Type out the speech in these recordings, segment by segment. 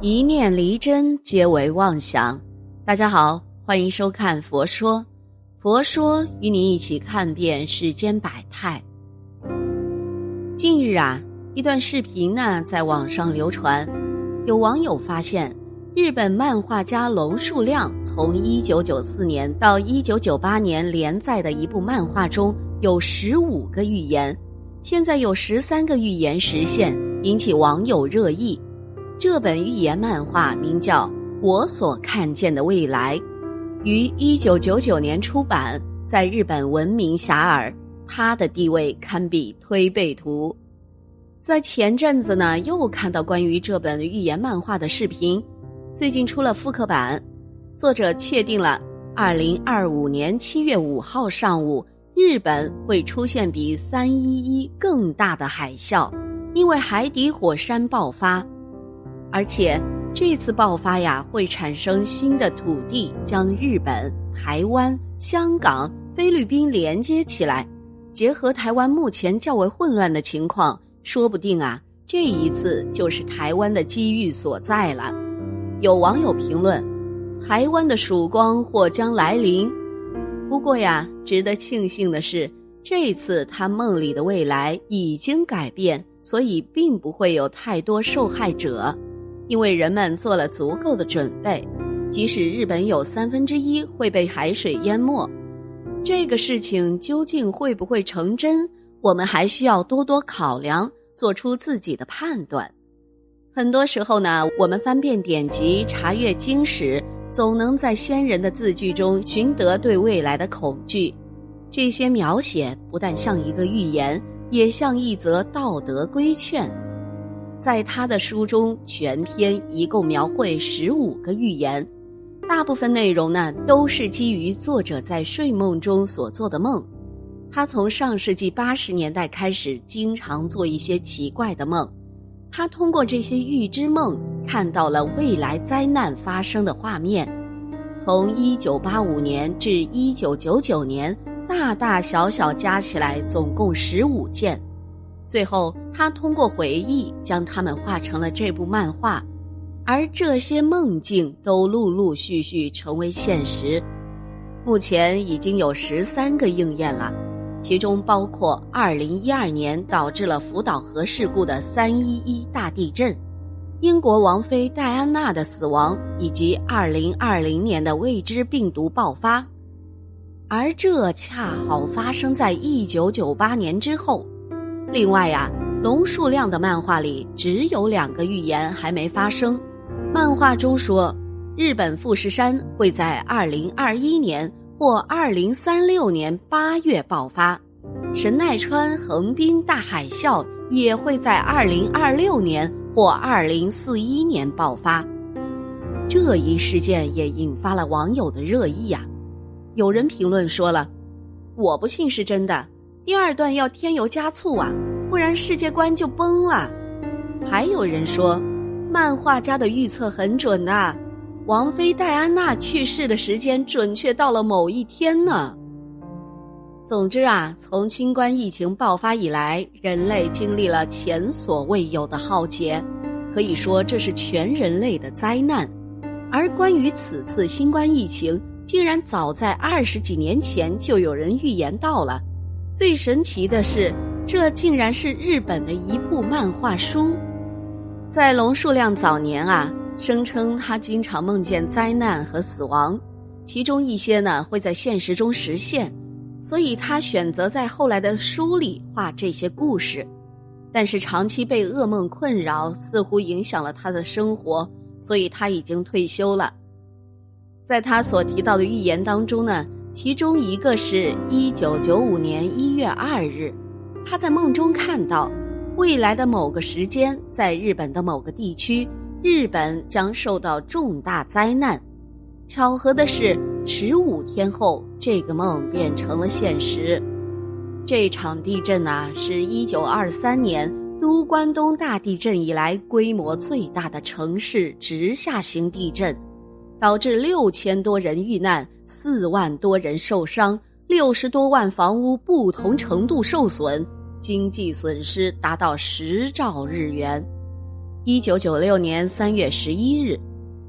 一念离真，皆为妄想。大家好，欢迎收看《佛说》，佛说与你一起看遍世间百态。近日啊，一段视频呢在网上流传，有网友发现，日本漫画家龙树亮从一九九四年到一九九八年连载的一部漫画中有十五个预言，现在有十三个预言实现，引起网友热议。这本寓言漫画名叫《我所看见的未来》，于一九九九年出版，在日本闻名遐迩。它的地位堪比推背图。在前阵子呢，又看到关于这本寓言漫画的视频，最近出了复刻版。作者确定了，二零二五年七月五号上午，日本会出现比三一一更大的海啸，因为海底火山爆发。而且这次爆发呀，会产生新的土地，将日本、台湾、香港、菲律宾连接起来。结合台湾目前较为混乱的情况，说不定啊，这一次就是台湾的机遇所在了。有网友评论：“台湾的曙光或将来临。”不过呀，值得庆幸的是，这次他梦里的未来已经改变，所以并不会有太多受害者。因为人们做了足够的准备，即使日本有三分之一会被海水淹没，这个事情究竟会不会成真，我们还需要多多考量，做出自己的判断。很多时候呢，我们翻遍典籍、查阅经史，总能在先人的字句中寻得对未来的恐惧。这些描写不但像一个预言，也像一则道德规劝。在他的书中，全篇一共描绘十五个预言，大部分内容呢都是基于作者在睡梦中所做的梦。他从上世纪八十年代开始，经常做一些奇怪的梦。他通过这些预知梦，看到了未来灾难发生的画面。从一九八五年至一九九九年，大大小小加起来总共十五件。最后，他通过回忆将它们画成了这部漫画，而这些梦境都陆陆续续成为现实。目前已经有十三个应验了，其中包括二零一二年导致了福岛核事故的三一一大地震，英国王妃戴安娜的死亡，以及二零二零年的未知病毒爆发。而这恰好发生在一九九八年之后。另外呀，龙树亮的漫画里只有两个预言还没发生。漫画中说，日本富士山会在二零二一年或二零三六年八月爆发，神奈川横滨大海啸也会在二零二六年或二零四一年爆发。这一事件也引发了网友的热议呀。有人评论说了：“我不信是真的。”第二段要添油加醋啊，不然世界观就崩了。还有人说，漫画家的预测很准呐，王妃戴安娜去世的时间准确到了某一天呢。总之啊，从新冠疫情爆发以来，人类经历了前所未有的浩劫，可以说这是全人类的灾难。而关于此次新冠疫情，竟然早在二十几年前就有人预言到了。最神奇的是，这竟然是日本的一部漫画书。在龙树亮早年啊，声称他经常梦见灾难和死亡，其中一些呢会在现实中实现，所以他选择在后来的书里画这些故事。但是长期被噩梦困扰，似乎影响了他的生活，所以他已经退休了。在他所提到的预言当中呢。其中一个是一九九五年一月二日，他在梦中看到，未来的某个时间，在日本的某个地区，日本将受到重大灾难。巧合的是，十五天后，这个梦变成了现实。这场地震啊，是一九二三年都关东大地震以来规模最大的城市直下型地震，导致六千多人遇难。四万多人受伤，六十多万房屋不同程度受损，经济损失达到十兆日元。一九九六年三月十一日，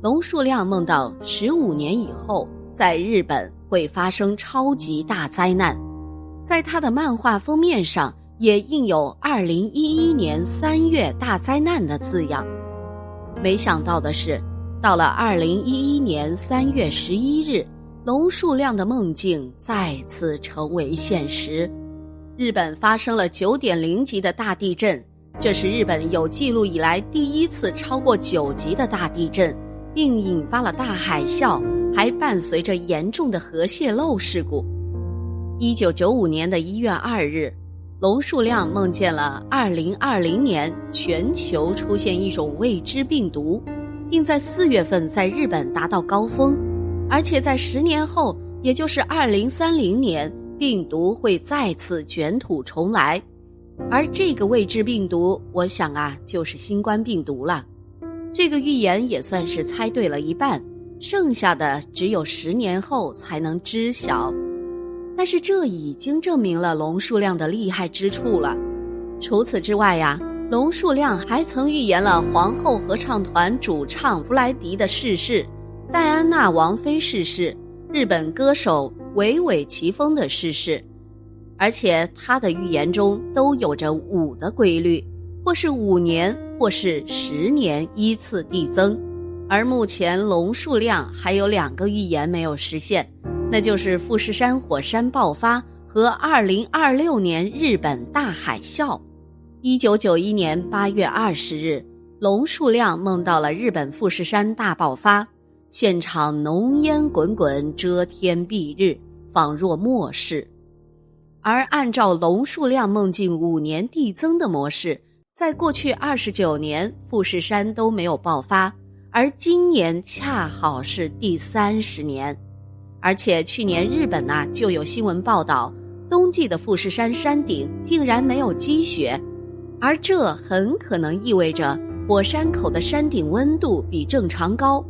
龙树亮梦到十五年以后，在日本会发生超级大灾难，在他的漫画封面上也印有“二零一一年三月大灾难”的字样。没想到的是，到了二零一一年三月十一日，龙树亮的梦境再次成为现实。日本发生了九点零级的大地震，这是日本有记录以来第一次超过九级的大地震，并引发了大海啸，还伴随着严重的核泄漏事故。一九九五年的一月二日。龙树亮梦见了2020年全球出现一种未知病毒，并在四月份在日本达到高峰，而且在十年后，也就是二零三零年，病毒会再次卷土重来。而这个未知病毒，我想啊，就是新冠病毒了。这个预言也算是猜对了一半，剩下的只有十年后才能知晓。但是这已经证明了龙数量的厉害之处了。除此之外呀，龙树亮还曾预言了皇后合唱团主唱弗莱迪的逝世，戴安娜王妃逝世，日本歌手尾尾齐峰的逝世。而且他的预言中都有着五的规律，或是五年，或是十年依次递增。而目前龙树亮还有两个预言没有实现。那就是富士山火山爆发和二零二六年日本大海啸。一九九一年八月二十日，龙树亮梦到了日本富士山大爆发，现场浓烟滚滚，遮天蔽日，仿若末世。而按照龙树亮梦境五年递增的模式，在过去二十九年富士山都没有爆发，而今年恰好是第三十年。而且去年日本呐就有新闻报道，冬季的富士山山顶竟然没有积雪，而这很可能意味着火山口的山顶温度比正常高，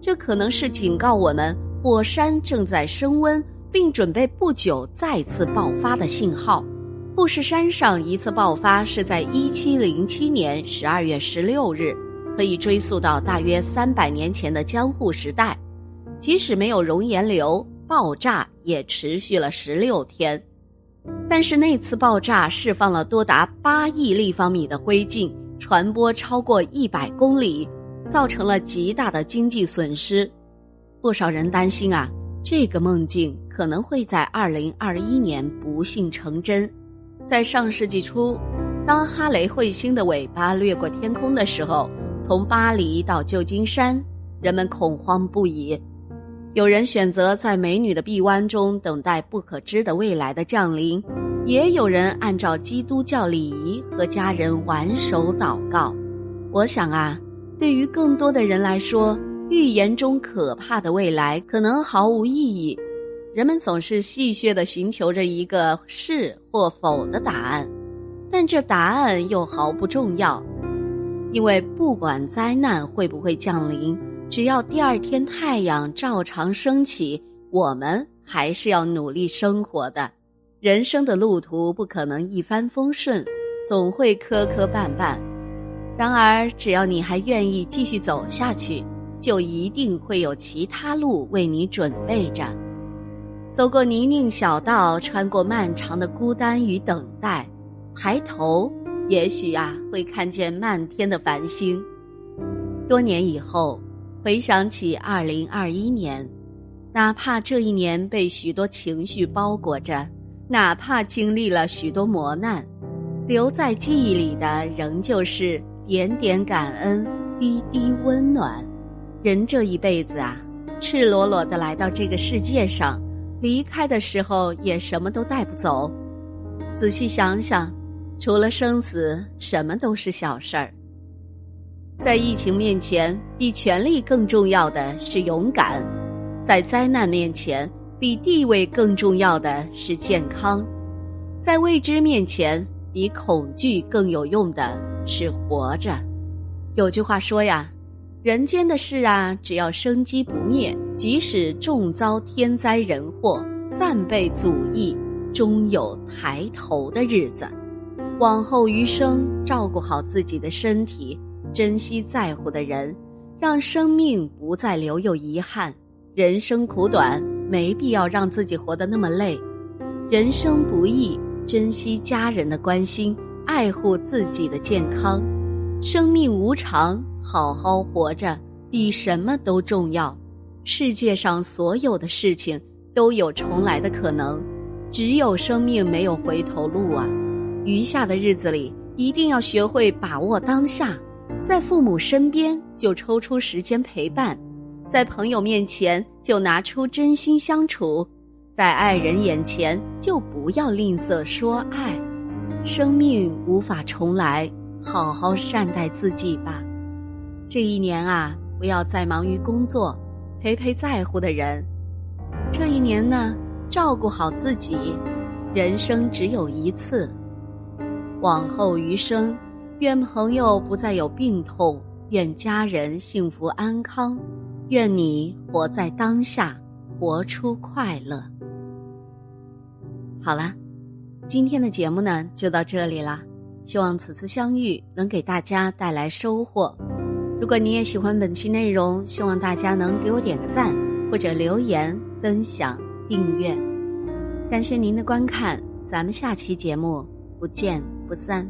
这可能是警告我们火山正在升温并准备不久再次爆发的信号。富士山上一次爆发是在一七零七年十二月十六日，可以追溯到大约三百年前的江户时代。即使没有熔岩流，爆炸也持续了十六天。但是那次爆炸释放了多达八亿立方米的灰烬，传播超过一百公里，造成了极大的经济损失。不少人担心啊，这个梦境可能会在二零二一年不幸成真。在上世纪初，当哈雷彗星的尾巴掠过天空的时候，从巴黎到旧金山，人们恐慌不已。有人选择在美女的臂弯中等待不可知的未来的降临，也有人按照基督教礼仪和家人挽手祷告。我想啊，对于更多的人来说，预言中可怕的未来可能毫无意义。人们总是戏谑地寻求着一个是或否的答案，但这答案又毫不重要，因为不管灾难会不会降临。只要第二天太阳照常升起，我们还是要努力生活的。人生的路途不可能一帆风顺，总会磕磕绊绊。然而，只要你还愿意继续走下去，就一定会有其他路为你准备着。走过泥泞小道，穿过漫长的孤单与等待，抬头，也许啊，会看见漫天的繁星。多年以后。回想起二零二一年，哪怕这一年被许多情绪包裹着，哪怕经历了许多磨难，留在记忆里的仍旧是点点感恩，滴滴温暖。人这一辈子啊，赤裸裸的来到这个世界上，离开的时候也什么都带不走。仔细想想，除了生死，什么都是小事儿。在疫情面前，比权力更重要的是勇敢；在灾难面前，比地位更重要的是健康；在未知面前，比恐惧更有用的是活着。有句话说呀：“人间的事啊，只要生机不灭，即使重遭天灾人祸，暂被阻抑，终有抬头的日子。往后余生，照顾好自己的身体。”珍惜在乎的人，让生命不再留有遗憾。人生苦短，没必要让自己活得那么累。人生不易，珍惜家人的关心，爱护自己的健康。生命无常，好好活着比什么都重要。世界上所有的事情都有重来的可能，只有生命没有回头路啊！余下的日子里，一定要学会把握当下，在父母身边就抽出时间陪伴，在朋友面前就拿出真心相处，在爱人眼前就不要吝啬说爱。生命无法重来。好好善待自己吧，这一年啊，不要再忙于工作，陪陪在乎的人。这一年呢，照顾好自己。人生只有一次，往后余生，愿朋友不再有病痛，愿家人幸福安康，愿你活在当下，活出快乐。好了，今天的节目呢，就到这里了。希望此次相遇能给大家带来收获。如果你也喜欢本期内容，希望大家能给我点个赞，或者留言、分享、订阅。感谢您的观看，咱们下期节目不见不散。